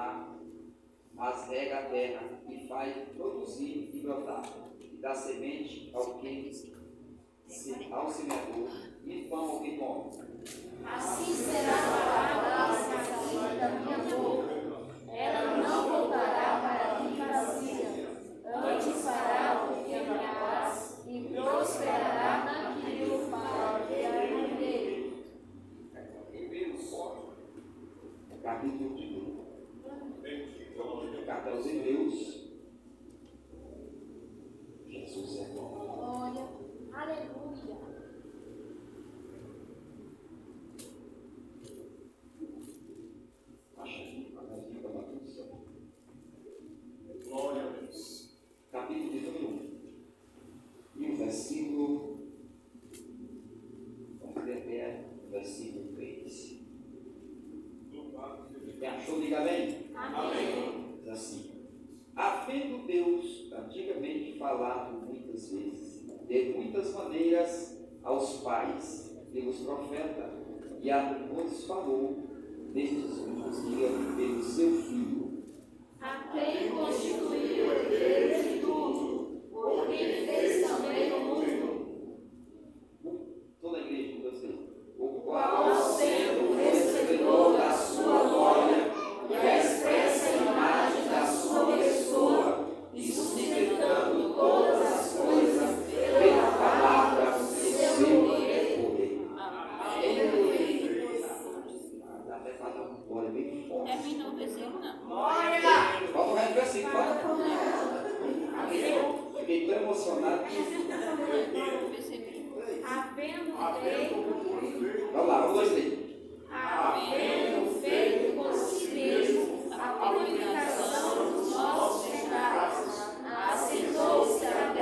mar, mas rega a terra e faz produzir e brotar, e dá semente ao que se, ao semeador e pão ao que come. Assim será a palavra da minha boca Havendo feito. Vamos lá, dois, consigo mesmo a purificação dos nossos pecados, assentou-se à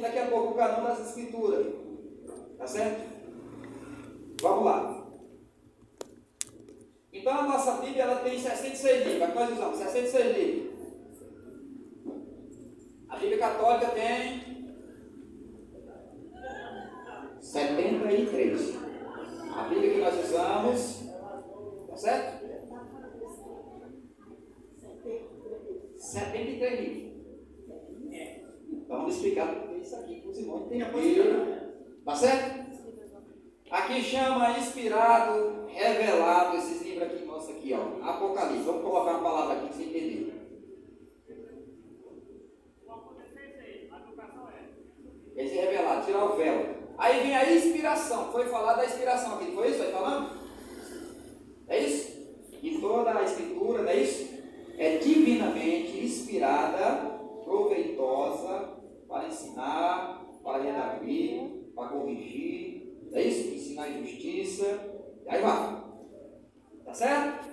daqui a pouco o canal das escrituras. Tá certo? Vamos lá. Então a nossa Bíblia ela tem 66 livros. quais usamos 66 livros. A Bíblia Católica tem tirar o véu. Aí vem a inspiração. Foi falar da inspiração aqui, foi isso aí falando? É isso? E toda a escritura, não é isso? É divinamente inspirada, proveitosa para ensinar, para redarguir, para corrigir, não é isso? Ensinar justiça. E aí vai. Tá certo?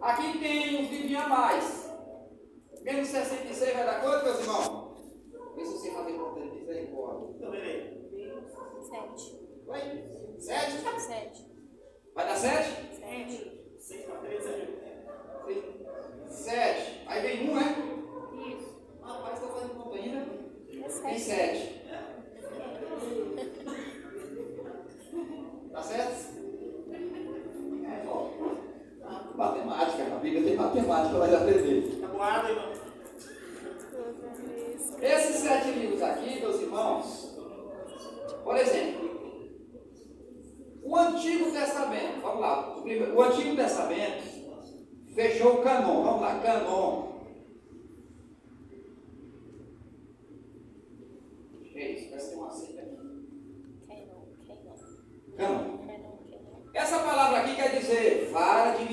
Aqui tem uns livrinhos a mais. Menos 66 vai dar quanto, meus irmãos? Vê se você fazer conta Misericórdia. Sete. Sete? Vai dar sete? Sete. Seis para três é. Sete. Aí vem um, né? Isso. Ah, rapaz, tá fazendo ainda? É sete. Tem sete. Tá certo? É. Ah, matemática, a Bíblia tem matemática, vai aprender. Tá boado irmão. Esses sete livros aqui, meus irmãos, por exemplo, o Antigo Testamento, vamos lá, o, primeiro, o Antigo Testamento fechou o canon, vamos lá, canon. É Gente, parece que tem uma aqui. Canon. Essa palavra aqui quer dizer vara de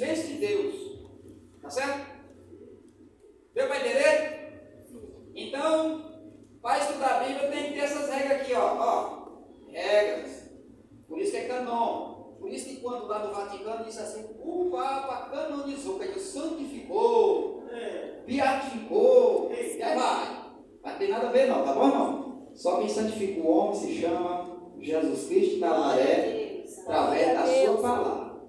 silêncio de Deus. Tá certo? Deu para entender? Então, para estudar a Bíblia tem que ter essas regras aqui, ó. ó. Regras. Por isso que é canon. Por isso que quando lá no Vaticano diz assim, o Papa canonizou, quer dizer, santificou, É. beatificou, e aí vai. Não tem nada a ver não, tá bom não? Só quem santifica o homem se chama Jesus Cristo de Nazaré, através da sua palavra.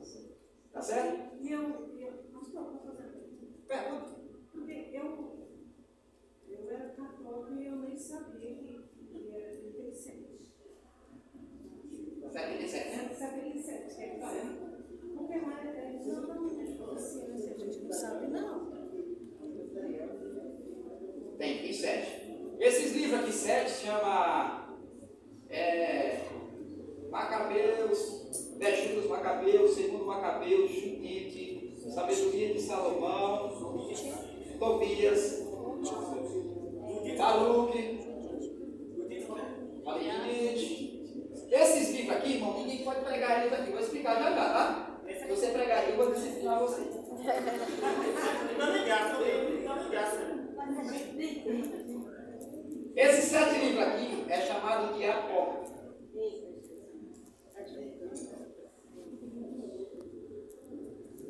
Tá certo? E eu, eu, pastor, posso fazer uma pergunta? Pergunta. Porque eu, eu era católica e eu nem sabia que, que era 37. 77, né? 77, é claro. Porque lá é exatamente assim, a gente não sabe, não. Tem, tem sete. Esses livros aqui, sete, chama é, Macabeus, Vestido dos Macabeus, Segundo Macabeus, Judite, Sabedoria de Salomão, Tobias, Baruque, Falei Judite. Esses livros aqui, irmão, ninguém pode pregar eles aqui. Vou explicar já já, tá? Se você pregar aí, eu vou disciplinar você. Não me gasta, não me gasta. Esses sete livros aqui é chamado de apócrifo.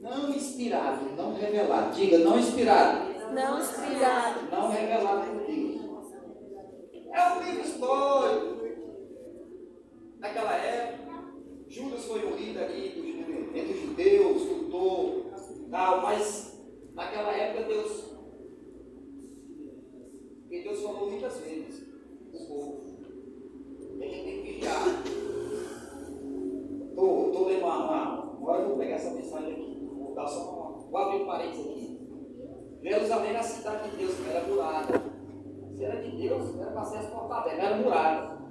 Não inspirado, não revelado. Diga, não inspirado, Não inspirado. não revelado por Deus. É um livro histórico. Naquela época, Judas foi um líder ali dos judeus- entre os judeus, lutou, tal, mas naquela época Deus. Porque Deus falou muitas vezes o povo. Tem que vigiar. Estou tô lendo uma, uma. Agora eu vou pegar essa mensagem aqui. Vou dar só uma. Vou abrir um parênteses aqui. Jerusalém era a cidade de Deus, era murada. Se era de Deus, era para ser as portas abertas, era murada.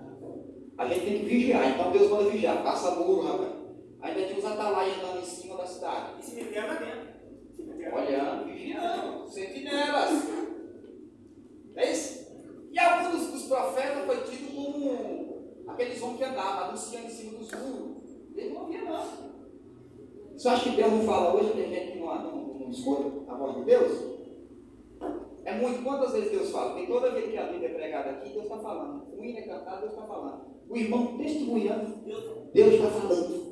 A gente tem que vigiar, então Deus manda vigiar, passa muro, rapaz. Ainda tinha os atalaias andando em cima da cidade. E se meter lá dentro. Olhando, vigiando, sentinelas. É isso? E alguns dos, profetas foi tido como aqueles homens que andavam, anunciando em cima dos muros. Eles não ouviam, não. Você acha que Deus não fala hoje? Tem gente que não, não, não escuta a voz de Deus? É muito. Quantas vezes Deus fala? Porque toda vez que a Bíblia é pregada aqui, Deus está falando. O hino é cantado, Deus está falando. O irmão testemunhando, Deus está falando.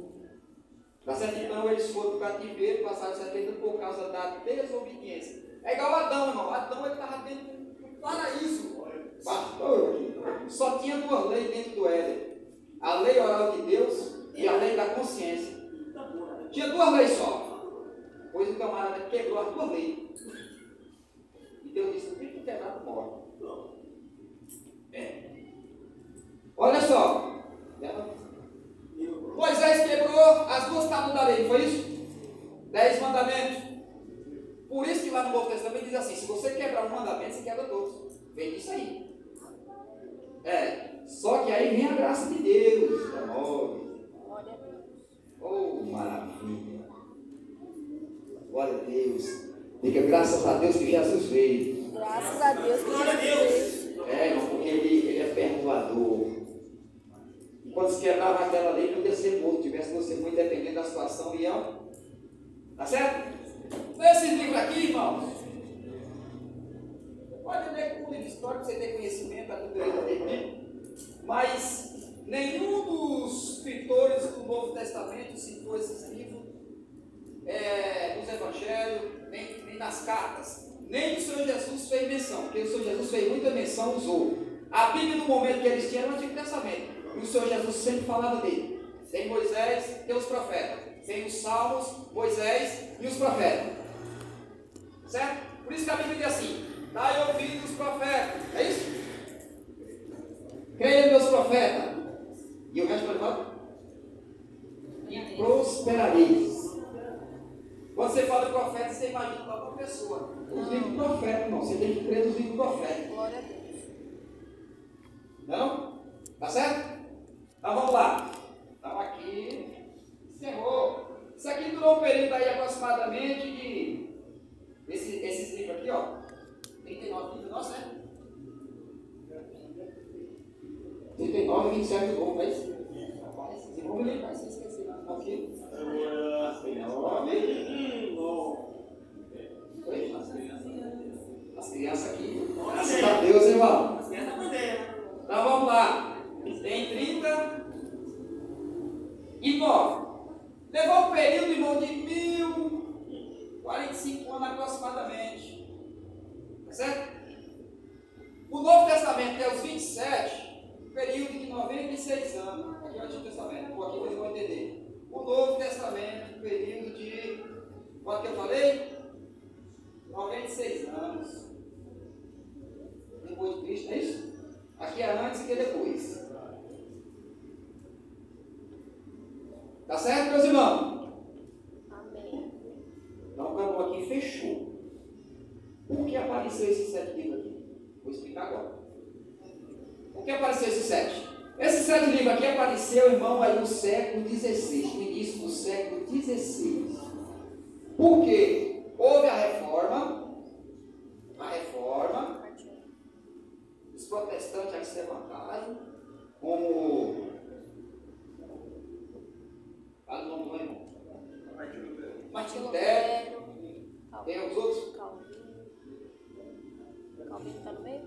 Tá certo? Então eles foram para o cativeiro, passaram 70 por causa da desobediência. É igual Adão, irmão. Adão ele estava dentro do paraíso. Só tinha duas leis dentro do Éden: a lei oral de Deus e a lei da consciência. Tinha duas leis só. Pois o camarada quebrou as duas leis. E Deus disse: tem que quebrar, morre. É. Olha só. Moisés quebrou as duas tábuas da lei, foi isso? Dez mandamentos. Por isso que lá no Novo Testamento diz assim: se você quebrar um mandamento, você quebra todos. Vem disso aí. É. Só que aí vem a graça de Deus. Tá olha Oh, maravilha. Glória a Deus. Diga graças a Deus que Jesus veio. Graças a Deus que Se quebrava aquela lei, podia ser morto. Tivesse você muito dependente da situação e ó. Tá certo? Esse livro aqui, irmão. Pode ler com um livro histórico, você ter conhecimento, a cultura mesmo. Mas nenhum dos escritores do Novo Testamento citou esses livros é, dos evangelhos, nem, nem nas cartas. Nem o Senhor Jesus fez menção, porque o Senhor Jesus fez muita menção, usou. A Bíblia, no momento que eles tinham, era o Antigo Testamento. E o Senhor Jesus sempre falava dele. Tem Moisés, tem os profetas. Tem os Salmos, Moisés e os profetas. Certo? Por isso que a Bíblia diz assim: dai ouvido os profetas. É isso? Creia meus profetas. E o resto? E prosperareis. Quando você fala de profeta, você imagina uma pessoa. Os livros profetas, irmão. Você tem que crer nos livros profetas. Glória a Deus. Não? Tá certo? Então vamos lá. Estava aqui. Encerrou. Isso aqui durou um período aí aproximadamente de. Esse, esses livros aqui, ó. 39 livros, nossa, né? 39 e 27 do novo, é isso? Rapaz, esse novo ele vai se esquecer lá. Tá aqui. Oi? As crianças aqui. Graças a Deus, irmão. As crianças aprendendo. Então vamos lá. Tem 30 e 9. Levou um período, irmão, de 1045 anos aproximadamente. Tá certo? O Novo Testamento tem os 27, um período de 96 anos. Aqui é o Antigo Testamento, por aqui vocês vão entender. O Novo Testamento, período de. Quanto que eu falei? 96 anos. Depois de Cristo, é isso? Aqui é antes e que é depois. Tá certo, meus irmãos? Amém. Então acabou aqui fechou. Por que apareceu esses sete livros aqui? Vou explicar agora. Por que apareceu esses sete? Esses sete livros aqui apareceu, irmão, aí no século XVI, no início do século XVI. Por quê? Houve a reforma, a reforma, os protestantes se levantaram, como. Fala o nome do irmão. Martin Lutero, tem os outros? Calvino. Calvino está no meio?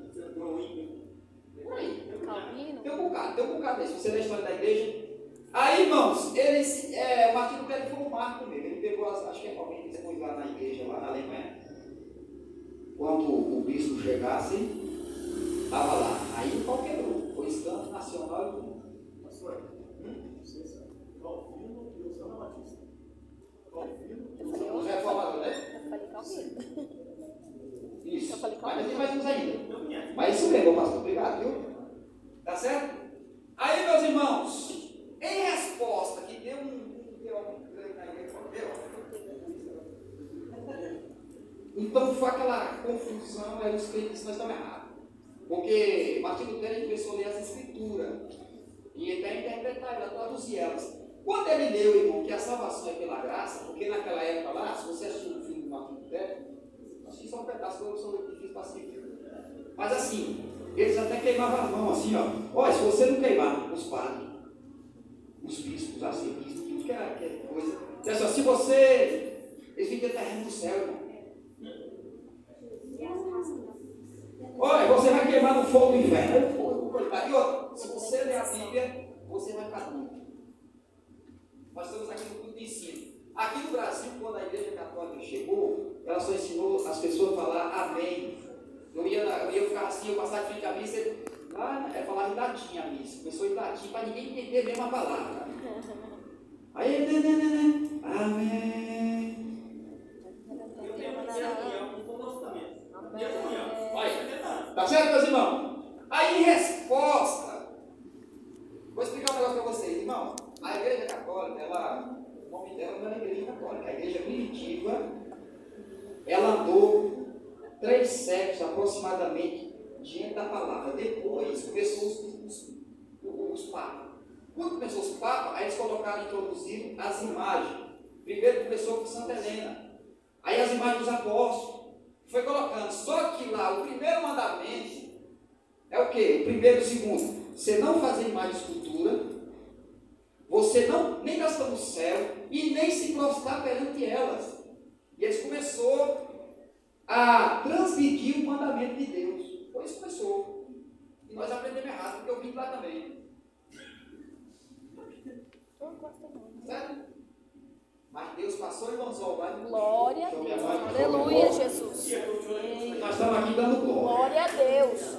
Por aí. Calvino. Tem um bocado, tem um bocado. Se você ler a história da igreja. Aí, irmãos, eles, é, o Martin Lutero foi um marco mesmo. Ele pegou, as, acho que é alguém que expôs lá na igreja, lá na Alemanha. Quando o bispo chegasse, estava lá. Aí o pau quebrou. Foi escândalo nacional e tudo. Eu falei, Os "Oxe, reformadores, né? eu falei Calvino. Isso. Eu falei, Mas tem mais uns ainda. Mas isso mesmo, pastor. Obrigado, viu? Tá certo? Aí, meus irmãos, em resposta, que deu um, teólogo grande na igreja, deu. Então foi aquela confusão, aí os crentes nós estamos errados. Porque Martin Lutero começou a ler as escrituras. E até interpretar, ele traduzir elas. Quando ele leu, irmão, que a salvação é pela graça, porque naquela época lá, se você assistiu o filme do Martin Lutero, assisti só um pedaço, porque sou muito difícil para assistir. Mas assim, eles até queimavam as mãos, assim, ó. Olha, se você não queimar os padres, os bispos, os arcebispos, tudo que é, que é coisa. Diz assim, se você. Eles ficam terreno do céu, irmão. Olha, você vai queimar no fogo do inferno. E outra, se você ler a Bíblia, você vai ficar. Nós estamos aqui no culto de ensino. Aqui no Brasil, quando a igreja católica chegou, ela só ensinou as pessoas a falar amém. Eu ia, eu ia ficar assim, eu passava de frente à missa, ele- lá é falar em latim a missa. Começou em latim para ninguém entender mesmo a palavra. Aí, né, né, né, né, amém. Eu tenho que ter comunhão com o nosso também. Ter comunhão. Amém. Tá certo, meus irmãos? Aí, em resposta, vou explicar um negócio para vocês, irmão. A igreja católica, ela, o nome dela não é igreja católica, a igreja primitiva, ela andou três séculos aproximadamente diante da palavra. Depois começou os, os, os papas. Quando começou os papas, aí eles colocaram, introduziram as imagens. Primeiro começou com Santa Helena. Aí as imagens dos apóstolos. Foi colocando. Só que lá, o primeiro mandamento é o quê? O primeiro e o segundo. Você não fazer imagem de escultura. Você não nem gastar no céu e nem se prostrar perante elas. E eles começou a transmitir o mandamento de Deus. Foi isso começou. E nós aprendemos errado, porque eu vim lá também. Certo? Mas Deus passou e lançou lá no Glória a Deus. Aleluia, Jesus. Nós estamos aqui dando glória. Glória a Deus.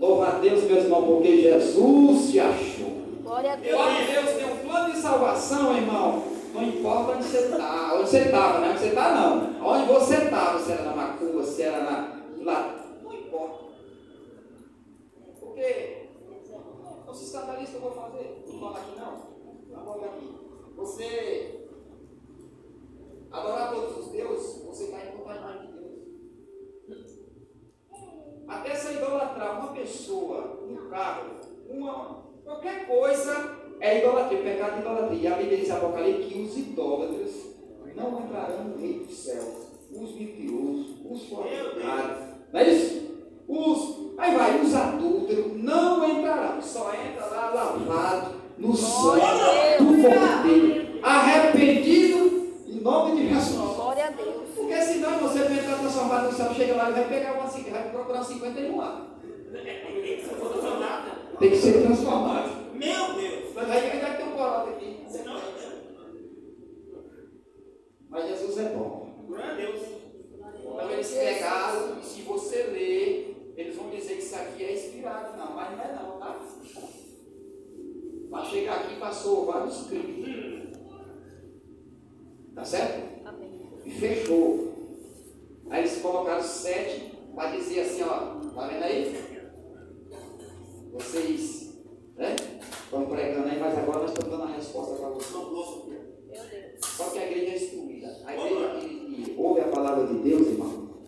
Louva a Deus, meus irmãos, porque Jesus se achou. Glória a Deus. Deus tem um plano de salvação, irmão, não importa onde você está, onde você estava, não é onde você está, não. Onde você estava, se era na macumba, se era na. lá, não importa. Porque não se escandalize que eu vou fazer. Não falar aqui não. Vamos aqui. Você adorar todos os deuses, você vai encontrar a imagem de Deus. Até se idolatrar uma pessoa, um carro, uma, qualquer coisa é idolatria, pecado de idolatria. E a Bíblia diz em Apocalipse que os idólatras não entrarão no reino do céu. Os mentirosos, os fornicados, não é isso? Os, aí vai, os adúlteros não entrarão, só entra lá lavado no sangue do Cordeiro, arrependido em nome de Jesus. Glória a Deus. Porque senão você vai entrar transformado no céu, chega lá e vai pegar uma vai procurar 51 lá. Tem que ser transformado. Meu Deus! Mas aí ainda tem um corote aqui. Senão, Mas Jesus é bom. glória a Deus. Então eles pegaram, e se você ler, eles vão dizer que isso aqui é inspirado. Não, mas não é não, tá? Para chegar aqui passou vários crimes. Tá certo? Amém. E fechou. Aí eles colocaram sete para dizer assim, ó, tá vendo aí? Vocês, né? Estão pregando aí, mas agora nós estamos dando a resposta para vocês. Só que a igreja é instruída. A igreja que, que ouve a palavra de Deus, irmão,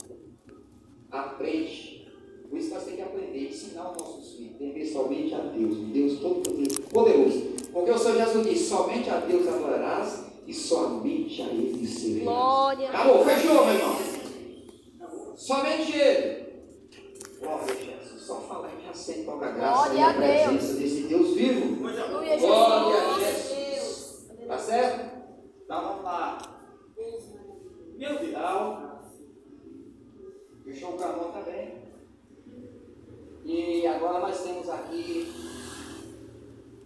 aprende. Por isso nós temos que aprender e ensinar os nossos filhos, temer somente a Deus, um Deus todo poderoso. Porque o Senhor Jesus disse, somente a Deus adorarás e somente a Ele servirás. Glória a Acabou, fechou, meu irmão. Somente Ele. Glória a Jesus. Só falar que já sente qual a graça e Glória a Deus vivo. Coisa boa. Aleluia, Glória a Jesus. Jesus. Tá certo? Então vamos lá. Meu Deus. Então, fechou o canal também. E agora nós temos aqui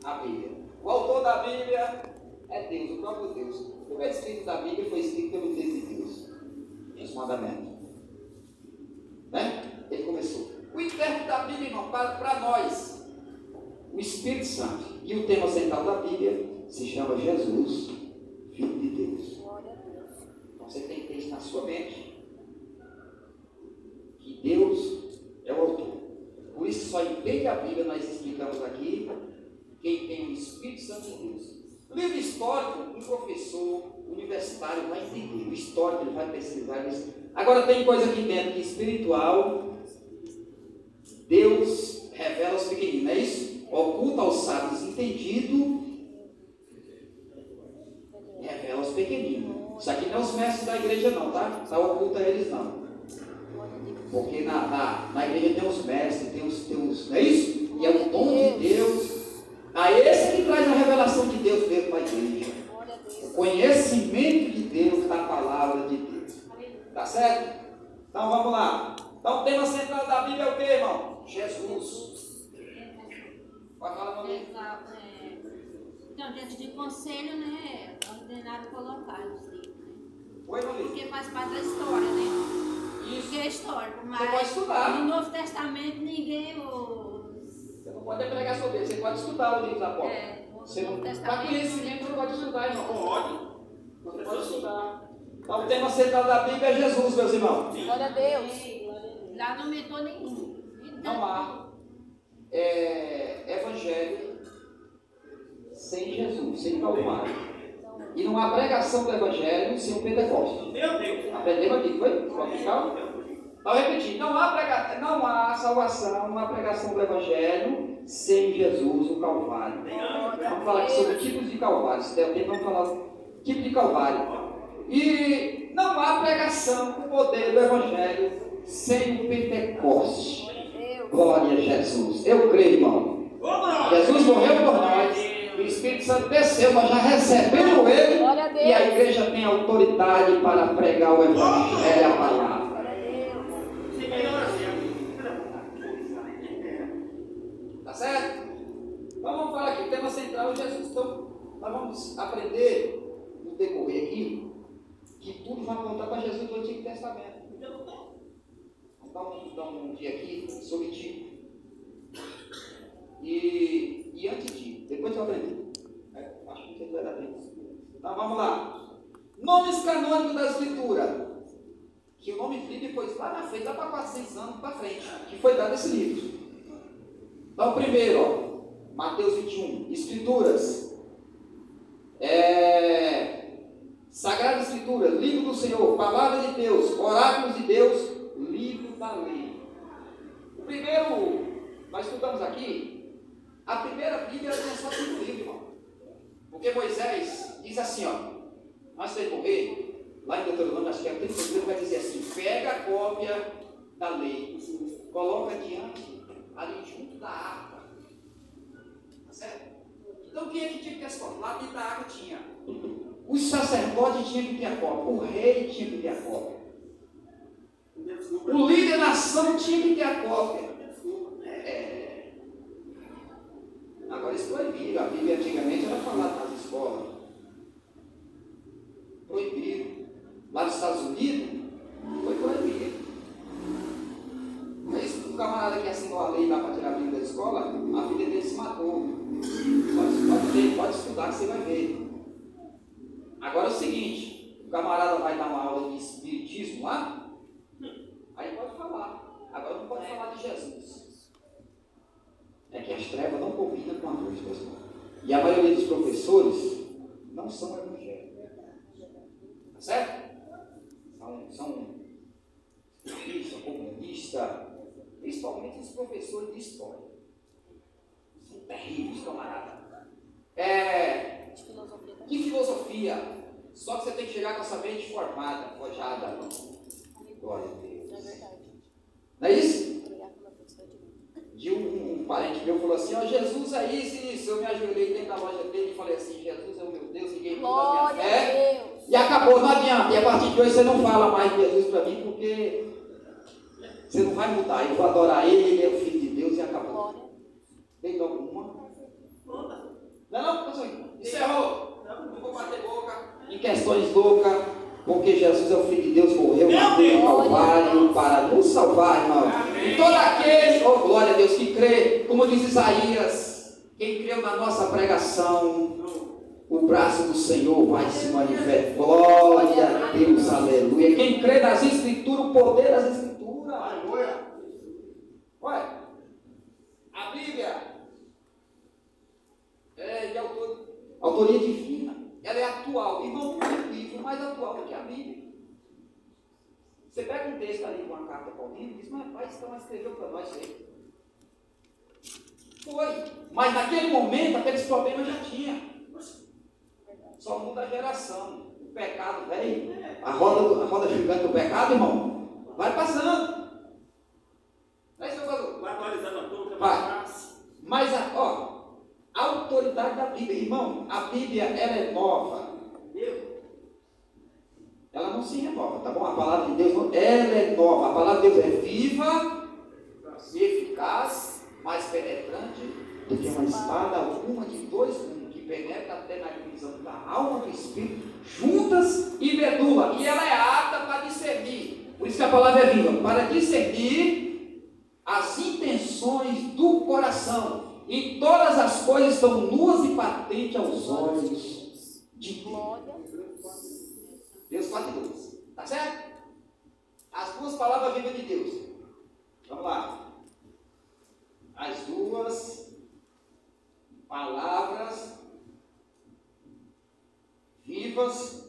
a Bíblia. O autor da Bíblia é Deus, o próprio Deus. O primeiro escrito da Bíblia foi escrito pelo Deus de Deus. Os mandamentos. Né? Ele começou. O intérprete da Bíblia, irmão, para, para nós, o Espírito Santo. E o tema central da Bíblia se chama Jesus, Filho de Deus. Glória a Deus. Então você tem que ter isso na sua mente. Que Deus é o autor. Por isso só entende a Bíblia, nós explicamos aqui, quem tem o Espírito Santo de Deus. O livro histórico, um professor universitário vai entender. O histórico ele vai pesquisar isso. Agora tem coisa aqui dentro que espiritual, Deus revela aos pequeninos, é isso? Oculta aos sábios entendido, revela aos pequeninos. Isso aqui não é os mestres da igreja não, tá? Está oculta a eles não. Porque na, na, na igreja tem os mestres, tem os, tem os. Não é isso? E é o dom de Deus. A esse que traz a revelação de Deus dentro da igreja. O conhecimento de Deus da palavra de Deus. Tá certo? Então vamos lá. Então o tema central da Bíblia é o que, irmão? Jesus. Pode falar. É, Então, diante de conselho, né, é ordenado colocar os livros, né? Oi. Porque faz parte da história, né? Isso. Porque é histórico, mas Você pode estudar. no Novo Testamento ninguém os, Você não pode pregar sobre ele, você pode estudar o livro da porta. é, Você não, para conhecimento você pode estudar, irmão. Pode. Você pode estudar. Então o tema central da Bíblia é Jesus, meus irmãos. Glória a Deus. lá não aumentou nenhum. Não há é, evangelho sem Jesus, sem Calvário. E não há pregação do evangelho sem o Pentecostes. Meu Deus. Aprendemos aqui, foi? Pode ficar? Então, repetir, não há, prega... não há salvação, não há pregação do Evangelho sem Jesus, o Calvário. Vamos falar aqui sobre tipos de Calvário. Se der tempo, vamos falar tipo de Calvário. E não há pregação com o poder do Evangelho sem o Pentecoste. Glória a Jesus. Eu creio, irmão. Jesus morreu por nós. O Espírito Santo desceu, nós já recebemos ele. A. E a igreja tem autoridade para pregar o Evangelho, a palavra. Tá certo? Então vamos falar aqui, o tema central é Jesus. Então, nós vamos aprender no decorrer aqui que tudo vai apontar para Jesus do Antigo Testamento. Dar um, dar um dia aqui sobre tipo. E, e antes de, depois eu aprender. É, acho que vai dar tempo. Então vamos lá. Nomes canônicos da Escritura. Que o nome Bíblia foi lá na frente, lá para 400 anos para frente, que foi dado esse livro. Então, primeiro, ó, Mateus 21, Escrituras. É, Sagrada Escritura, livro do Senhor, palavra de Deus, oráculos de Deus, da lei. O primeiro, nós estudamos aqui, a primeira Bíblia tem só cinco livros, irmão. Porque Moisés diz assim, ó, antes de morrer, lá em Deuteronômio, acho que é o 31, vai dizer assim, pega a cópia da lei, coloca diante, ali junto da arca. Tá certo? Então quem é que tinha que ter as cópias? Lá dentro da arca tinha. Os sacerdotes tinham que ter a cópia, o rei tinha que ter a cópia. O líder da nação tinha que ter a cópia. É. Agora isso proibiram. A Bíblia antigamente era falada nas escolas. Proibiram. Lá nos Estados Unidos, foi proibido. Mas o camarada que assinou a lei lá para tirar a Bíblia da escola, a vida dele se matou. Pode, pode, pode estudar que você vai ver. Agora é o seguinte, o camarada vai dar uma aula de espiritismo lá, aí pode falar. Agora não pode falar de Jesus. É que as trevas não combinam com a luz, pessoal. E a maioria dos professores não são evangélicos. Tá certo? São, são são comunistas, principalmente os professores de história. São terríveis, camarada. É, De filosofia que filosofia? Só que você tem que chegar com essa mente formada, forjada. Glória a Deus. É verdade. Não é isso? De um, um parente meu falou assim, ó, Jesus aí, se isso, eu me ajoelhei dentro da loja dele e falei assim, Jesus é o meu Deus, ninguém muda a minha Glória fé. a Deus. E acabou, não adianta. E a partir de hoje você não fala mais de Jesus para mim, porque você não vai mudar. Eu vou adorar ele, ele é o Filho de Deus e acabou. Glória. Tem alguma? Não, não, pastor. Encerrou. Não vou bater boca em questões loucas, porque Jesus é o Filho de Deus, morreu na cruz Calvário para nos salvar, irmão. E todo aquele, oh glória a Deus, que crê, como diz Isaías, quem creu na nossa pregação, o braço do Senhor vai se manifestar. Glória a Deus, aleluia. Quem crê nas Escrituras, o poder das Escrituras. Olha, a Bíblia é de autor- autoria divina. Ela é atual. Irmão, não tem livro mais atual do que a Bíblia. Você pega um texto ali, uma carta Paulino, e diz, mas pai, então escreveu para nós aí. Foi. Mas naquele momento, aqueles problemas já tinha. Só muda a geração. O pecado, velho. A roda, a roda gigante do pecado, irmão, vai passando. Falo? Vai atualizando a turma, Vai. fácil. Mas, ó, autoridade da Bíblia, irmão, a Bíblia, ela é nova. Ela não se renova, tá bom? A palavra de Deus, ela é nova. A palavra de Deus é viva, e eficaz, mais penetrante do que uma espada alguma de dois que penetra até na divisão da alma do espírito, juntas e medula. E ela é apta para discernir. Por isso que a palavra é viva, para discernir as intenções do coração. E todas as coisas estão nuas e patentes aos olhos de Deus. Glória. Deus 4 e 2. Tá certo? As duas palavras vivas de Deus. Vamos lá. As duas palavras vivas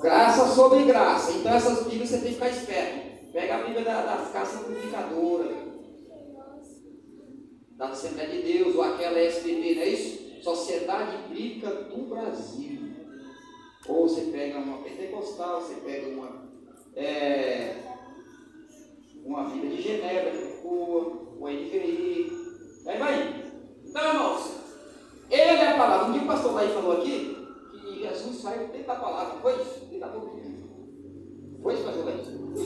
Graça sobre graça. Então essas Bíblias você tem que ficar esperto. Pega a Bíblia da- das casas purificadoras, da Assembleia de Deus, ou aquela SBT, não é isso? Sociedade Bíblica do Brasil. Ou você pega uma pentecostal, você pega uma, é, uma Bíblia de Genebra, que boa, o NVI. Aí vai. Então, irmãos, ele é a palavra. Um dia o pastor Laí falou aqui que Jesus saiu dentro da palavra. Foi isso? Da boca de Deus. Foi isso, pastor Laí?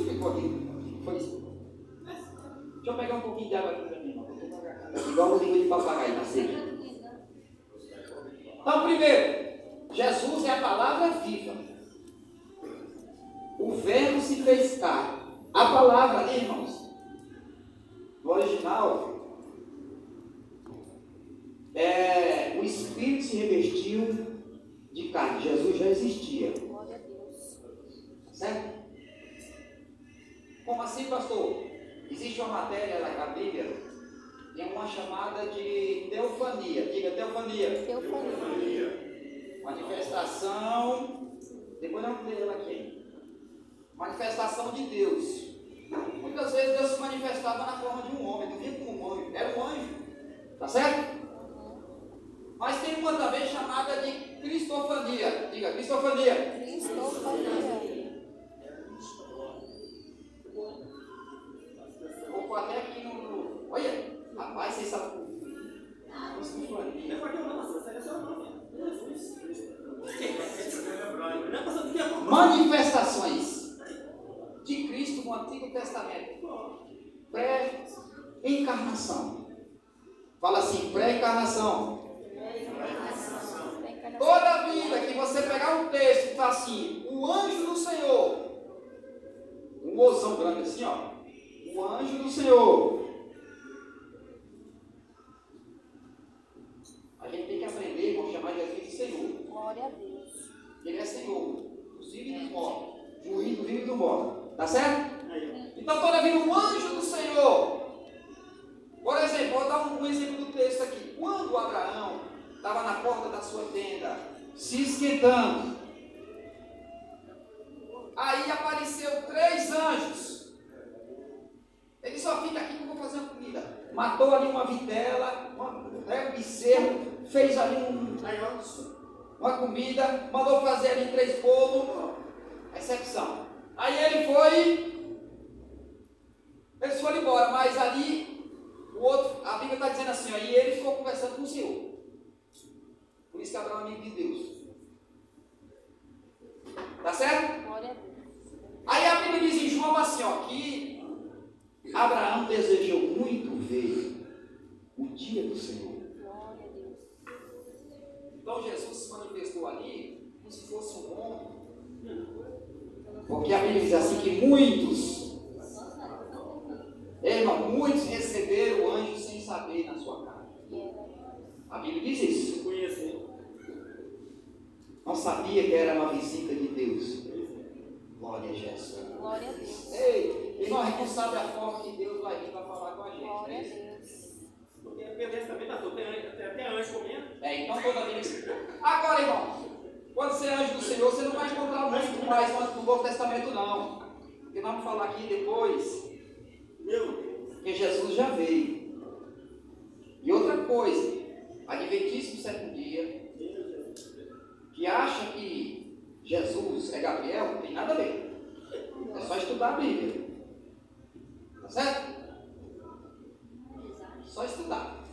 Ficou aqui. Foi isso. Deixa eu pegar um pouquinho de água aqui para mim. Igual o língua de papagaio na seca. Então, primeiro, Jesus é a palavra viva. O verbo se fez carne. A palavra ali, irmãos, no original, é, o Espírito se revestiu de carne. Jesus já existia. Certo? Como assim, pastor? Existe uma matéria na Bíblia, tem uma chamada de teofania. Diga teofania. Teofania. Manifestação. Depois não ler ela aqui. Manifestação de Deus. Muitas vezes Deus se manifestava na forma de um homem, não vinha como um anjo, era um anjo. Tá certo? Mas tem uma também chamada de cristofania. Diga, cristofania. Cristofania. Vou pôr até aqui no. no- Olha, rapaz, vocês sabem. Não é porque eu não, pastor. Essa é. Jesus. Não é. Manifestações de Cristo no Antigo Testamento. Pré-encarnação. Fala assim, pré-encarnação. Toda a vida que você pegar um texto que está assim, o anjo do Senhor, um mozão grande assim, ó. O anjo do Senhor. A gente tem que aprender, irmão, chamar Jesus de Senhor. Glória a Deus. Ele é Senhor, dos vivos e dos mortos, juiz do vivo e do morto. Tá certo? Então, toda vida, o anjo do Senhor. Por exemplo, vou dar um, um exemplo do texto aqui. Quando Abraão estava na porta da sua tenda, se esquentando, aí apareceu três anjos. Ele só fica aqui que eu vou fazer uma comida. Matou ali uma vitela, né, um bezerro, fez ali um, uma comida, mandou fazer ali três bolos, recepção. Aí ele foi, eles foram embora, mas ali o outro, a Bíblia está dizendo assim, ó, e ele ficou conversando com o Senhor. Por isso que Abraão é amigo de Deus. Tá certo? Glória a Deus. Aí a Bíblia diz em João assim, ó, que Abraão desejou muito ver o dia do Senhor. Então Jesus se manifestou ali como se fosse um homem. Porque a Bíblia diz assim que muitos, é, irmão, muitos receberam o anjo sem saber na sua casa. A Bíblia diz isso. Não sabia que era uma visita de Deus. Glória a Jesus. Glória a Deus. Ei, irmão, a gente não sabe a forma que Deus vai vir para falar com a gente. Glória a Né? Deus. Porque a beleza também tá tudo. Tem até, anjo comendo. É, então toda vez. Agora, irmão, quando você é anjo do Senhor, você não vai encontrar muito mais no no Novo Testamento, não. Porque nós vamos falar aqui depois Meu Deus. que Jesus já veio. E outra coisa, Adventíssimo sétimo dia, que acha que Jesus é Gabriel, não tem nada a ver. É só estudar a Bíblia. Tá certo? Só estudar.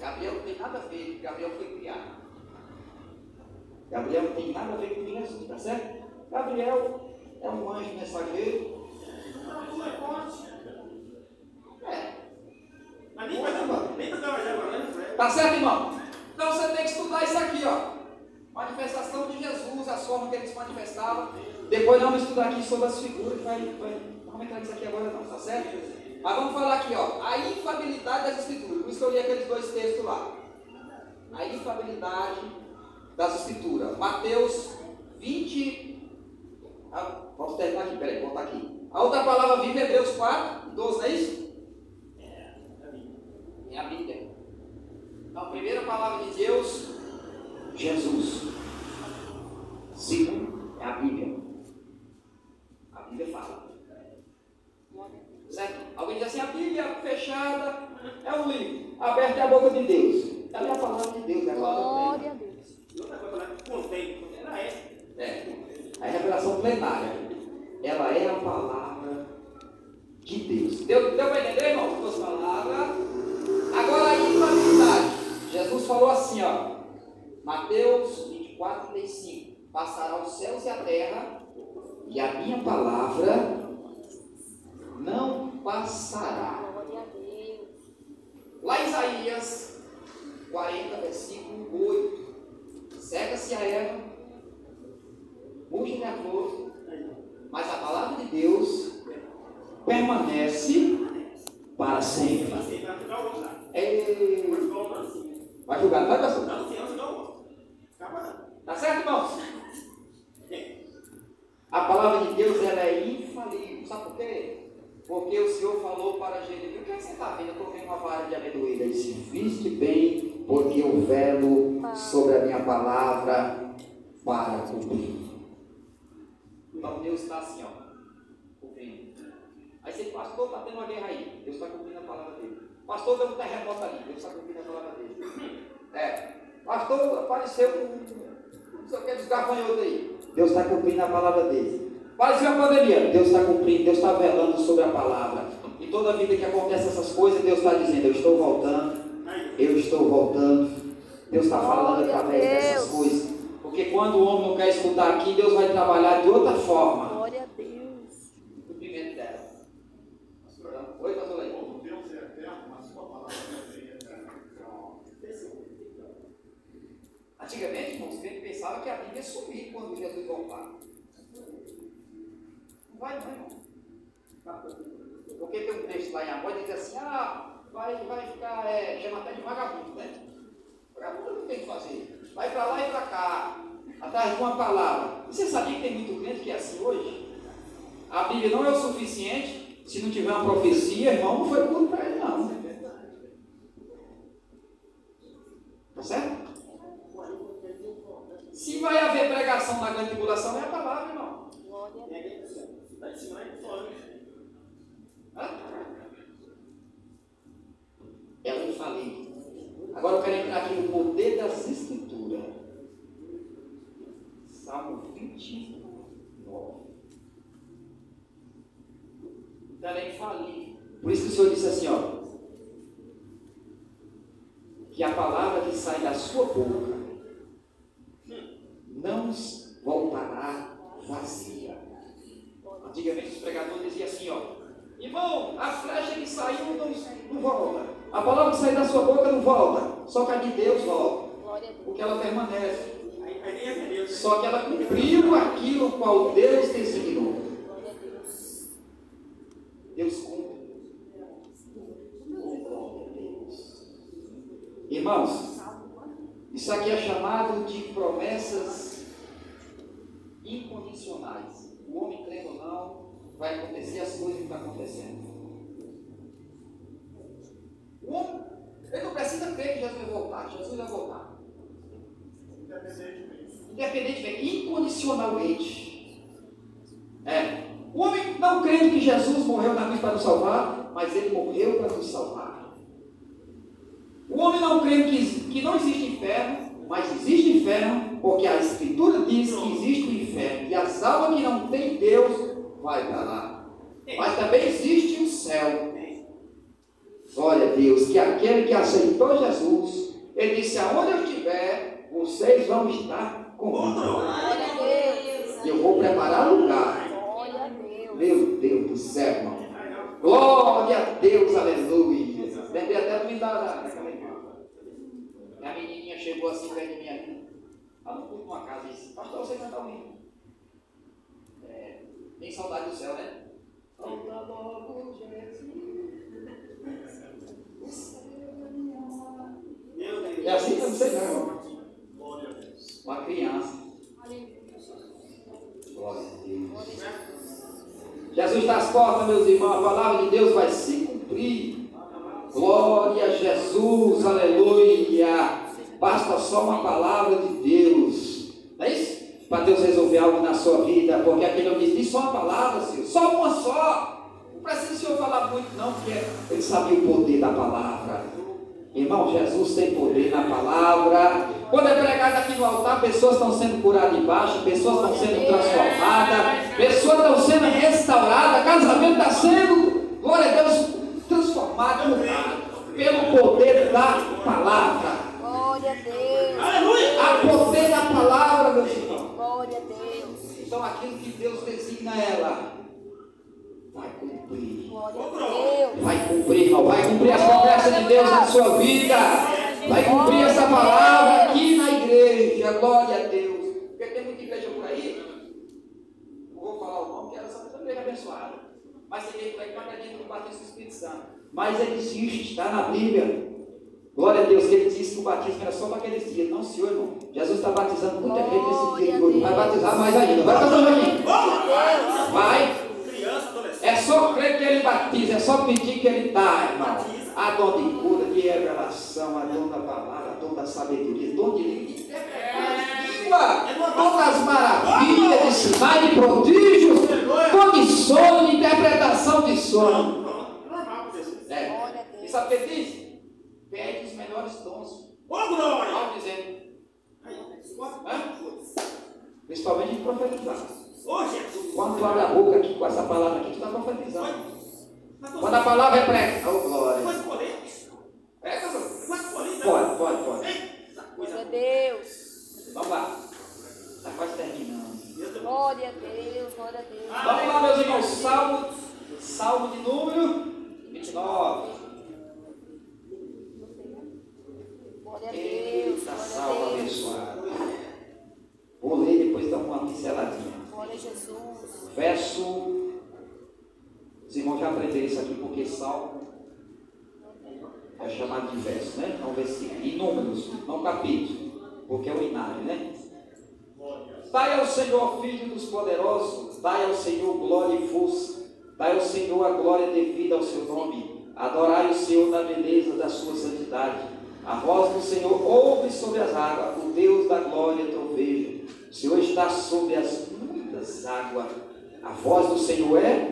Gabriel não tem nada a ver, Gabriel foi criado. Gabriel não tem nada a ver com Jesus, tá certo? Gabriel é um anjo mensageiro. É, Mas nem vai dar. Já agora, né? Tá certo, irmão? Então você tem que estudar isso aqui, ó. Manifestação de Jesus, as formas que ele se manifestava. Depois nós vamos estudar aqui sobre as figuras, vai, vai, não vamos entrar nisso aqui agora não, tá certo? Mas vamos falar aqui, ó, a infabilidade das escrituras. Por isso que eu li aqueles dois textos lá. A infabilidade das escrituras. Mateus 20. Ah, posso terminar aqui, peraí, voltar aqui. A outra palavra viva é Hebreus 4, 12, não é isso? É a Bíblia. Então, a primeira palavra de Deus, Jesus. Segundo, é a Bíblia. A Bíblia fala. Certo? Alguém diz assim, a Bíblia fechada é um livro. Aberto é a boca de Deus. Ela é a palavra de Deus, é a palavra Glória a Deus. E outra coisa que contém. Ela é. É. A revelação plenária. Ela é a palavra de Deus. Deu, deu para entender, irmão? Duas palavras. Agora a infalibilidade. Jesus falou assim, ó. Mateus 24, 35. Passará os céus e a terra, e a minha palavra não passará. Glória a Deus. Lá em Isaías 40, versículo 8. Seca-se a erva, murcha a flor, mas a palavra de Deus permanece para sempre. Assim, vai julgar, não vai, pastor? Não, se não, Tá certo, irmãos? A palavra de Deus ela é infalível. Sabe por quê? Porque o Senhor falou para Jeremias: O que, é que você está vendo? Eu estou vendo uma vara de amendoim. Ele disse: Viste bem, porque eu velo sobre a minha palavra para cumprir. Então Deus está assim, ó, cumprindo. Aí você, pastor, está tendo uma guerra aí. Deus está cumprindo a palavra dele. Pastor, deu um terremoto ali. Deus está cumprindo a palavra dele. É. Pastor, apareceu um, não sei o que, dos gafanhotos aí. Deus está cumprindo a palavra dele. Apareceu uma pandemia. Deus está cumprindo, Deus está velando sobre a palavra. E toda vida que acontece essas coisas, Deus está dizendo, eu estou voltando, eu estou voltando. Deus está falando a através dessas Deus. coisas. Porque quando o homem não quer escutar aqui, Deus vai trabalhar de outra forma. Glória a Deus. O cumprimento dela. Oi, pastor Leite. Deus é eterno, mas sua palavra também é eterna. Antigamente, irmãos, a gente pensava que a Bíblia ia sumir quando Jesus voltar. Não vai não, irmão. Porque tem um texto lá em Amós que diz assim, ah, vai, vai ficar, é, chama até de vagabundo, né? Vagabundo não tem o que fazer. Vai para lá e para cá, atrás de uma palavra. E você sabia que tem muito crente que é assim hoje? A Bíblia não é o suficiente, se não tiver uma profecia, irmão, não foi tudo para ele não. Tá certo? Se vai haver pregação na grande tribulação, é a palavra, irmão. Glória a Deus. Está em cima, é só anjo. Hã? Ela é infalível. Agora eu quero entrar aqui no poder das escrituras. Salmo 29. Então ela é infalível. Por isso que o Senhor disse assim, ó. Que a palavra que sai da sua boca não voltará vazia. Antigamente os pregadores diziam assim, ó. Irmão, a flecha que saiu não, não volta. A palavra que sai da sua boca não volta. Só que a de Deus volta. Glória a Deus. Porque ela permanece. Aí, aí nem é Deus. né? Só que ela cumpriu aquilo qual Deus designou. Glória a Deus. Deus cumpre. Oh, glória a Deus. Irmãos, isso aqui é chamado de promessas incondicionais. O homem crendo ou não, vai acontecer as coisas que estão acontecendo. O homem, ele não precisa crer que Jesus vai voltar. Jesus vai voltar. Independentemente. Independentemente, incondicionalmente. É. O homem não crendo que Jesus morreu na cruz para nos salvar, mas ele morreu para nos salvar. O homem não crendo que, que não existe inferno, mas existe inferno, porque a Escritura diz que existe o inferno, e as almas que não têm Deus vai para lá. Mas também existe o céu. Glória a Deus, que aquele que aceitou Jesus, ele disse: aonde eu estiver, vocês vão estar comigo. Glória a Deus. E eu vou preparar lugar. Glória a Deus. Meu Deus do céu, irmão. Glória a Deus, aleluia. Lembrei até do me dar daquela irmã. Minha menininha chegou assim perto de mim aqui. Ela não curte uma casa e disse, pastor, você cantar um hino. É, tem saudade do céu, né? Volta logo, Jesus. Meu Deus. É assim eu não sei não, irmão. Glória a Deus. Uma criança. Glória a Deus. Jesus está às portas, meus irmãos. A palavra de Deus vai se cumprir. Glória a Jesus, aleluia. Basta só uma palavra de Deus. Não é isso? Para Deus resolver algo na sua vida. Porque aquele homem disse: só uma palavra, Senhor. Só uma só. Não precisa o Senhor falar muito, não, porque ele sabia o poder da palavra. Irmão, Jesus tem poder na palavra. Quando é pregado aqui no altar, pessoas estão sendo curadas embaixo, pessoas estão sendo transformadas, pessoas estão sendo restauradas, casamento está sendo, glória a Deus, transformado, mudado, pelo poder da palavra. Glória a Deus. Aleluia. Há poder da palavra, meus irmãos. Glória a Deus. Então aquilo que Deus designa ela, vai cumprir. Vai cumprir, irmão. Vai cumprir as promessas de Deus na sua vida. Vai cumprir essa palavra aqui na igreja. Glória a Deus. Porque tem muita igreja por aí. Não vou falar o nome, que era só uma igreja abençoada. Mas tem aí que não acredita no batismo do Espírito Santo. Mas existe, está na Bíblia. Glória a Deus, que ele disse que o batismo era só para aqueles dias. Não, senhor, irmão. Jesus está batizando muita gente nesse dia de hoje. Vai batizar mais ainda. Vai batizar mais ainda. Vai. É só crer que ele batiza, é só pedir que ele dá, irmão. A dom de cura, de revelação, a dom da palavra, a dom da sabedoria, dom de língua, dom das maravilhas, de sinais, de prodígios, dom de sono, de interpretação de sono. É. E sabe o que diz? Pede os melhores dons. Ô, glória. Dizendo, principalmente de profetizar. Ô, Jesus. Quando tu abre a boca aqui com essa palavra aqui, tu está profetizando. Quando a palavra é prega, oh glória. Pode escolher? Pega. Pode escolher? Pode, pode, pode. Glória a Deus. Vamos lá. Está quase terminando. Glória a Deus. Glória a Deus. Vamos lá, meus irmãos. Salmo, Salmo de número 29. Glória a Deus. Eita, salmo Glória a Deus. abençoado. Vou ler e depois dar uma pinceladinha. Glória a Jesus. Verso. Os irmãos já aprenderam isso aqui porque salmo é chamado de verso, né? Não versículo. E números, não capítulo. Porque é o inário, né? Dai ao Senhor, filho dos poderosos, dai ao Senhor glória e força, dai ao Senhor a glória devida ao seu nome, adorai o Senhor na beleza da sua santidade. A voz do Senhor ouve sobre as águas, o Deus da glória troveja. O Senhor está sobre as muitas águas. A voz do Senhor é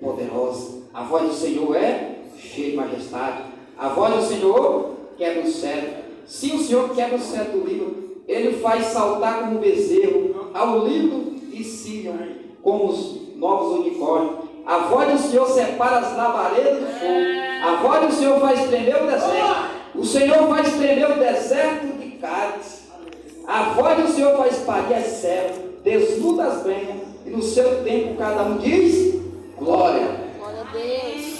poderosa, a voz do Senhor é cheia de majestade. A voz do Senhor quebra o céu. Se o Senhor quebra o céu do livro, ele faz saltar como bezerro, ao livro e Sírion, como os novos unicórnios. A voz do Senhor separa as labaredas do fogo. A voz do Senhor faz tremer o deserto. O Senhor faz tremer o deserto de Cádiz. A voz do Senhor faz parir as servas, desnuda as brenhas, e no seu tempo cada um diz glória. Glória a Deus.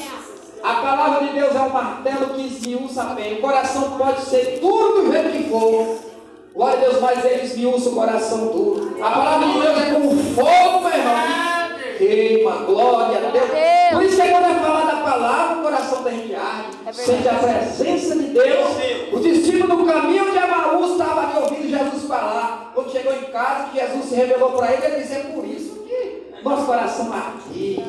A palavra de Deus é um martelo que esmiuça bem. O coração pode ser duro do jeito que for. Glória a Deus, mas ele esmiuça o coração duro. A palavra de Deus é como fogo, meu irmão. Queima, glória a Deus. Deus. Por isso que quando é falar da palavra, o coração da gente arde, É sente a presença de Deus. O discípulo no caminho de Emaús estava ali ouvindo Jesus falar. Quando chegou em casa, que Jesus se revelou para ele, ele disse, é por isso que nosso coração ardia,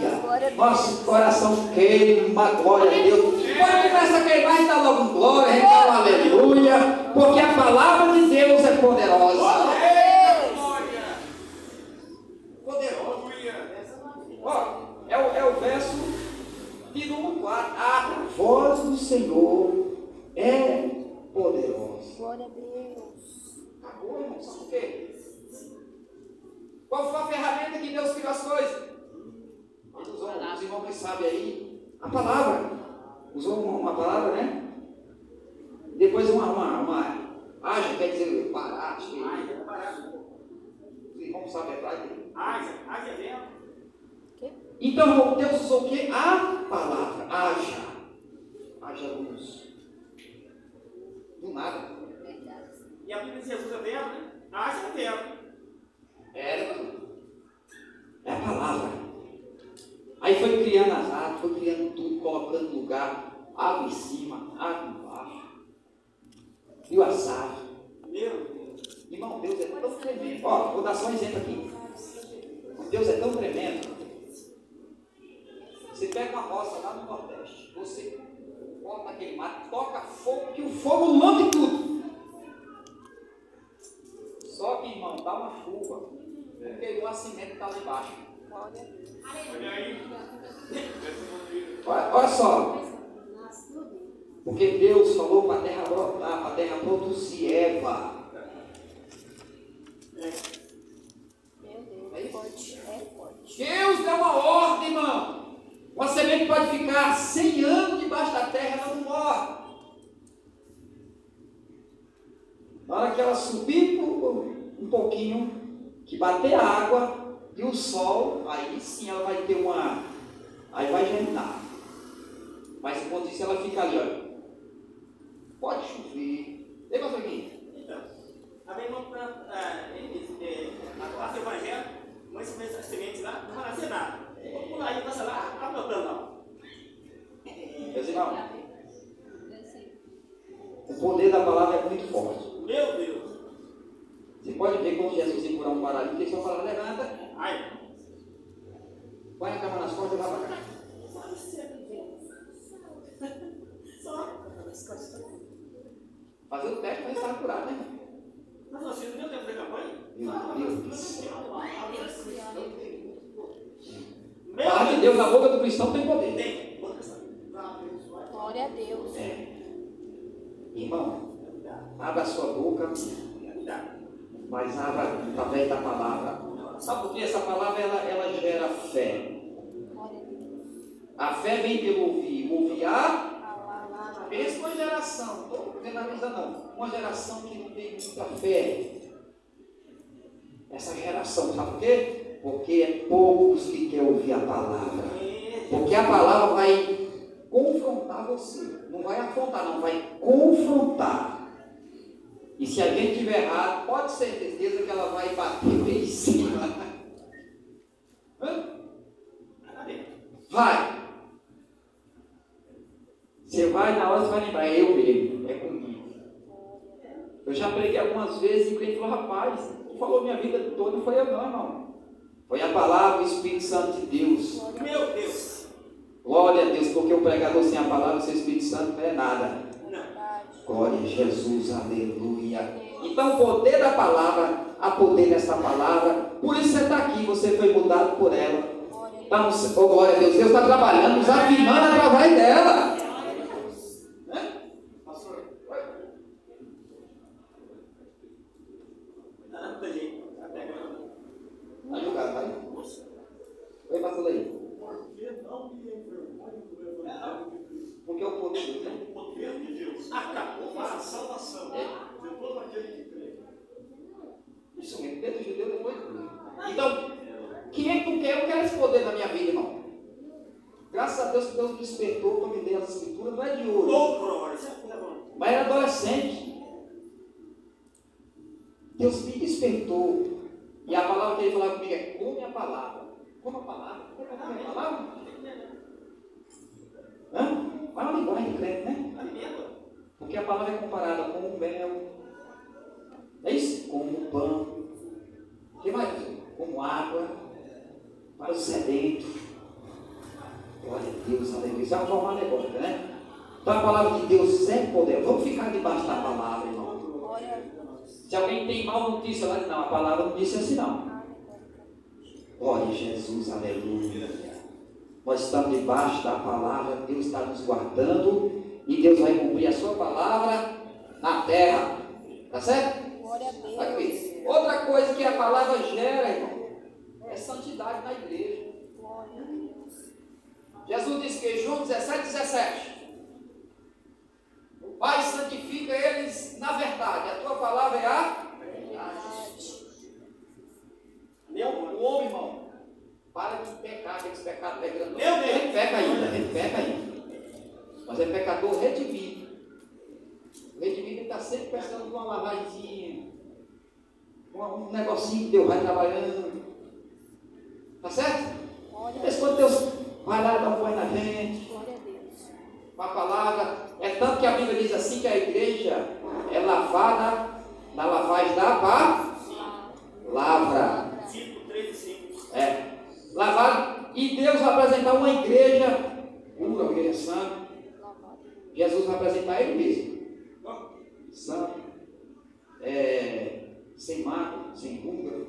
nosso coração queima, glória a Deus. Quando começa a queimar, a gente dá logo um glória, a gente dá um aleluia, porque a palavra de Deus é poderosa. Poderosa. Ó, é o, é o verso de número 4. A voz do Senhor é poderosa. Glória a Deus. Acabou, irmão. Sabe por quê? Qual foi a ferramenta que Deus criou as coisas? Ele usou, os irmãos que sabem aí, a palavra. Usou uma, uma palavra, né? Depois uma, uma, uma haja, quer dizer, parar, acho que os irmãos sabem atrás dele. Ásia, Ásia vem. Então, Deus usou o quê? A palavra, haja. Haja luz. Do nada. E a Bíblia diz Jesus é verbo, né? Ásia é verbo. Era. É a palavra. Aí foi criando as árvores, foi criando tudo, colocando lugar, água em cima, água embaixo. Viu as árvores? Meu Deus. Irmão, Deus é tão tremendo. Ó, vou dar só um exemplo aqui. Deus é tão tremendo. Você pega uma roça lá no Nordeste, você bota aquele mato, toca fogo, que o fogo lambe tudo. Só que, irmão, dá uma chuva, porque o nascimento está lá embaixo. Olha aí. Olha, olha só. Porque Deus falou para a terra brotar, para a terra produzir Eva. Meu Deus. É forte. É forte. Deus dá uma ordem, irmão. Uma semente pode ficar 100 anos debaixo da terra, ela não morre. Na hora que ela subir um pouquinho, que bater a água e o sol, aí sim ela vai ter uma. Aí vai germinar. Mas enquanto isso ela fica ali, olha. Pode chover. Vem mais aqui. Então, a irmã, ah, ele disse, é, a classe se as sementes lá, não vai nascer nada. Pular aí, passa lá, tá plantando lá. Meus irmãos, o poder da palavra é muito forte. Meu Deus. Você pode ver quando Jesus ia curar um paralítico, ele só falava, levanta, Ai, põe a cama nas costas e vai para cá. Fazer o teste para estar curado, né? mas você não deu tempo da campanha? Meu Deus do céu. Meu Falar de Deus na boca do cristão tem poder. Tem. Glória a Deus. É. Irmão, abra a sua boca, mas abra através da palavra. Sabe por que essa palavra ela, ela gera fé? A fé vem pelo ouvir. Ouvir a Palavra. Pensa uma geração, não estou generalizando não, uma geração que não tem muita fé. Essa geração, sabe por quê? Porque é poucos que querem ouvir a palavra. Porque a palavra vai confrontar você. Não vai afrontar, não, vai confrontar. E se alguém estiver errado, pode ser certeza que ela vai bater bem em cima. Vai. Você vai na hora, você vai lembrar, é eu mesmo, é comigo. Eu já preguei algumas vezes e o cliente falou, rapaz, tu falou minha vida toda, foi eu não, irmão. Foi a palavra, o Espírito Santo de Deus. Meu Deus. Glória a Deus, porque o pregador sem a palavra, sem o Espírito Santo, não é nada. Não. Glória a Jesus, aleluia. Então, o poder da palavra, há poder nessa palavra. Por isso você está aqui, você foi mudado por ela. Glória a Tá oh, glória a Deus, Deus está trabalhando, nos afirmando através dela. Pastor. Tá. Tá. Tá jogado, vai. Vai passando aí. Porque é o poder de Deus, né? O poder de Deus Acabou. para a salvação de todo aquele que crê. Isso mesmo, dentro de Deus depois. Então, quem é que não quer? Eu quero esse poder na minha vida, irmão. Graças a Deus que Deus me despertou para me ler as escrituras, não é de hoje. É bom. Mas era adolescente. Deus me despertou. E a palavra que ele falava comigo é: come a palavra. Como a palavra? Como é a palavra? Hã? Fala a linguagem crente, né? Porque a palavra é comparada com o mel. É isso? Como o pão. O que mais? Como água. Para o sedento. Glória a Deus, aleluia. Isso é uma forma alegórica, né? Então a palavra de Deus é poder. Vamos ficar debaixo da palavra, irmão. Glória a Deus. Se alguém tem mal notícia lá, não, a palavra não disse assim não. Glória a Jesus, aleluia. Nós estamos debaixo da palavra, Deus está nos guardando e Deus vai cumprir a sua palavra na terra. Tá certo? Glória a Deus. Aqui. Outra coisa que a palavra gera, irmão, é santidade na igreja. Glória a Deus. Jesus disse que João 17, 17. O Pai santifica eles na verdade. A tua palavra é a verdade. Meu, o homem, irmão, para de pecar, aqueles pecados pegando. Meu Deus. Ele peca ainda, ele peca ainda. Mas é pecador redimido. O redimido está sempre pensando numa lavagemzinha, um negocinho que Deus vai trabalhando. Tá certo? Deus. quando Deus vai lá dar um banho na gente, Glória a Deus. com a palavra. É tanto que a Bíblia diz assim que a igreja é lavada na lavagem da palavra. Tito 3 e 5. É. Lavado. E Deus vai apresentar uma igreja pura, uma igreja santa. Lavado. Jesus vai apresentar ele mesmo. Santo. É, sem mácula, sem ruga.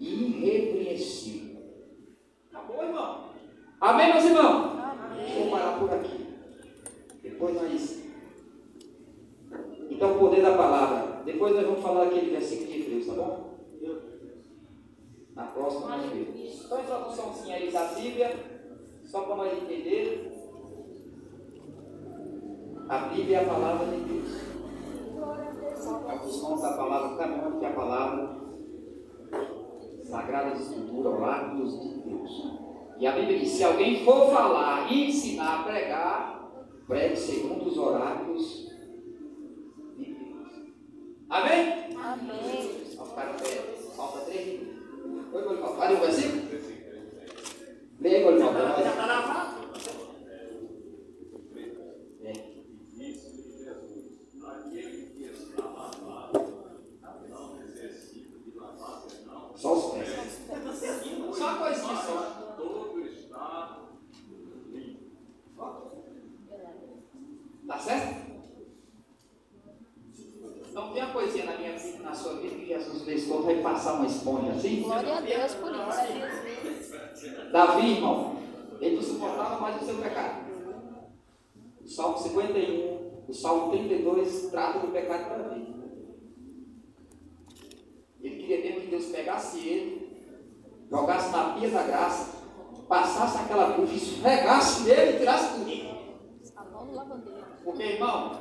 Irrepreensível. Acabou, irmão. Amém, meus irmãos? Vou Amém. parar por aqui. Depois nós. Então, o poder da palavra. Depois nós vamos falar aquele versículo de Deus, tá bom? Na próxima nós vemos. Então, introduçãozinha aí da Bíblia, só para nós entender. A Bíblia é a palavra de Deus. A função da palavra que é a palavra Sagrada Escritura, oráculos de Deus. E a Bíblia diz: se alguém for falar e ensinar a pregar, pregue segundo os oráculos de Deus. Amém? Amém. Vamos ficar pé. Falta três minutos. Oi, Golival. Vai ler o versículo? Leia? É. Aquele que está lavado não necessita de lavar senão Só os pés. Só uma coisinha só. todo está limpo. Tá certo? Então tem uma coisinha na minha vida, na sua vida, que Jesus fez quando vai passar uma esponja assim. Glória a Deus por isso. Davi, irmão, ele não suportava mais o seu pecado. O Salmo 51, o Salmo 32 trata do pecado de Davi. Ele queria mesmo que Deus pegasse ele, jogasse na pia da graça, passasse aquela bucha, esfregasse nele e tirasse tudo. A mão do lavandeiro. Porque, irmão,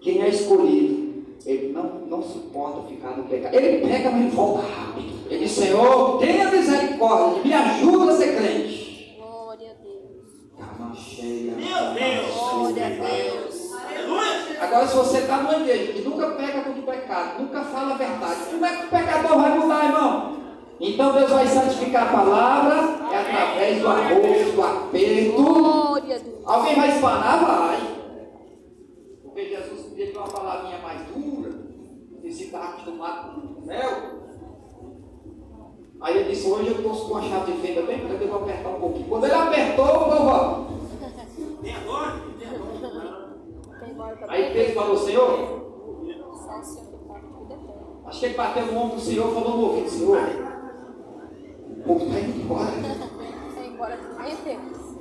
quem é escolhido, ele não, não suporta ficar no pecado. Ele pega, mas ele volta rápido. Ele diz, Senhor, tenha misericórdia, me ajuda a ser crente. Glória a Deus. Calma cheia. Meu Deus. Glória a Deus. Aleluia. Agora, se você está numa igreja que nunca peca contra o pecado, nunca fala a verdade, como é que o pecador vai mudar, irmão? Então Deus vai santificar a palavra é através do arroz, do aperto. Glória a Deus. Alguém vai espanar? Vai. Porque Jesus podia ter uma palavrinha mais dura, porque se está acostumado com mel. Aí ele disse, hoje eu estou com a chave de fenda bem grande, eu vou apertar um pouquinho. Quando ele apertou, o povo, ó. Tem agora? Tem agora. Aí Pedro falou, Senhor, Só o Senhor que está tudo bem. acho que ele bateu no ombro do Senhor e falou no ouvido, Senhor, o povo está indo embora. Tem embora Deus.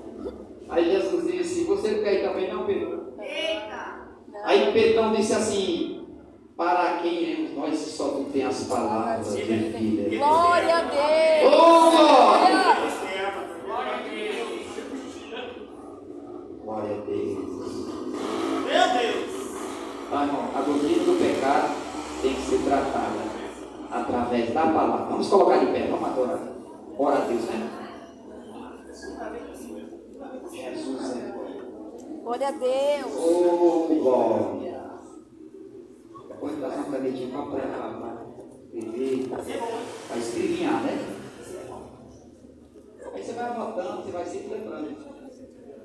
Aí Jesus disse, você não quer ir também não, Pedro? Não. Aí Pedrão disse assim, para quem iremos nós se só tu tem as palavras de vida? Glória a Deus. Oh, glória! Glória a Deus. Glória a Deus. Meu Deus. Tá, irmão, a doutrina do pecado tem que ser tratada através da palavra. Vamos colocar de pé, vamos adorar. Ora a Deus, né? Jesus é. Glória a Deus. Oh, glória. Depois dá uma canetinha para para escrever, para escrevinhar, né? recordando, você vai sempre lembrando.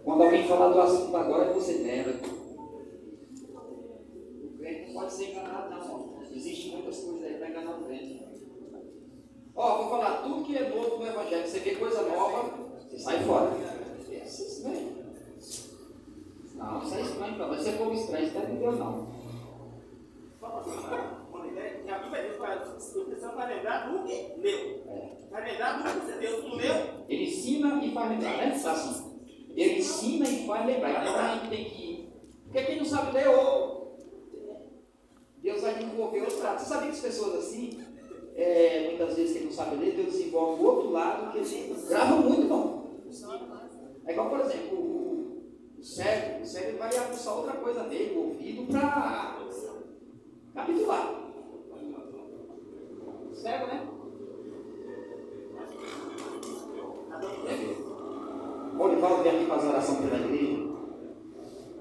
Quando alguém falar do assunto agora, você lembra. O crente não pode ser enganado, não. Existem muitas coisas aí para enganar o crente. Ó, vou falar tudo que é novo no Evangelho. Você vê coisa nova, você sai fora. É. Não, isso é estranho para você. Se for estranho, isso não é não. Só para uma ideia, que a Bíblia diz para o cristão vai lembrar do leu. Vai lembrar do que Deus não leu. Ele ensina e faz lembrar, né? Assim. Ele ensina e faz lembrar. Então a gente tem que. Porque quem não sabe ler, Deus vai desenvolver outro lado. Você sabia que as pessoas assim, é, muitas vezes quem não sabe ler, Deus desenvolve o outro lado que eles gravam muito bom. É igual, por exemplo, o, o cérebro. O cérebro vai aguçar outra coisa nele, o ouvido, para capitular. Cego, né? Olivaldo vem aqui fazer oração pela igreja.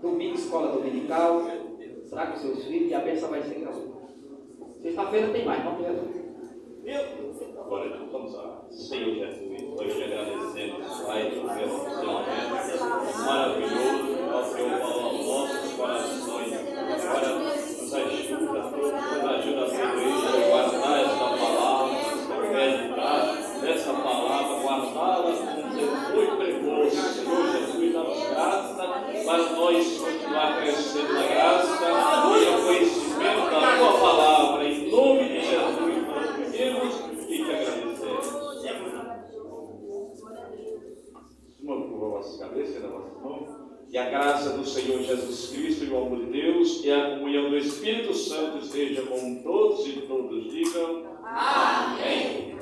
Domingo, escola dominical. Traga os seus filhos e a bênção vai ser grande. Sexta-feira tem mais, não tem Agora então vamos a Senhor Jesus, nós te agradecemos, Pai, pelo momento maravilhoso, ao Senhor falou aos nossos corações. Agora nos ajuda, nos ajuda a ser guardar esta palavra, meditar nessa palavra, guardá-la como você foi pregosto, Senhor Jesus, dá graça para nós continuar crescendo na graça e no conhecimento da tua palavra, em nome de Jesus, nós pedimos e te agradecemos. Uma curva a vossa cabeça e na vossa mão. Que a graça do Senhor Jesus Cristo e o amor de Deus e a comunhão do Espírito Santo esteja com todos e todos. Digam. Amém.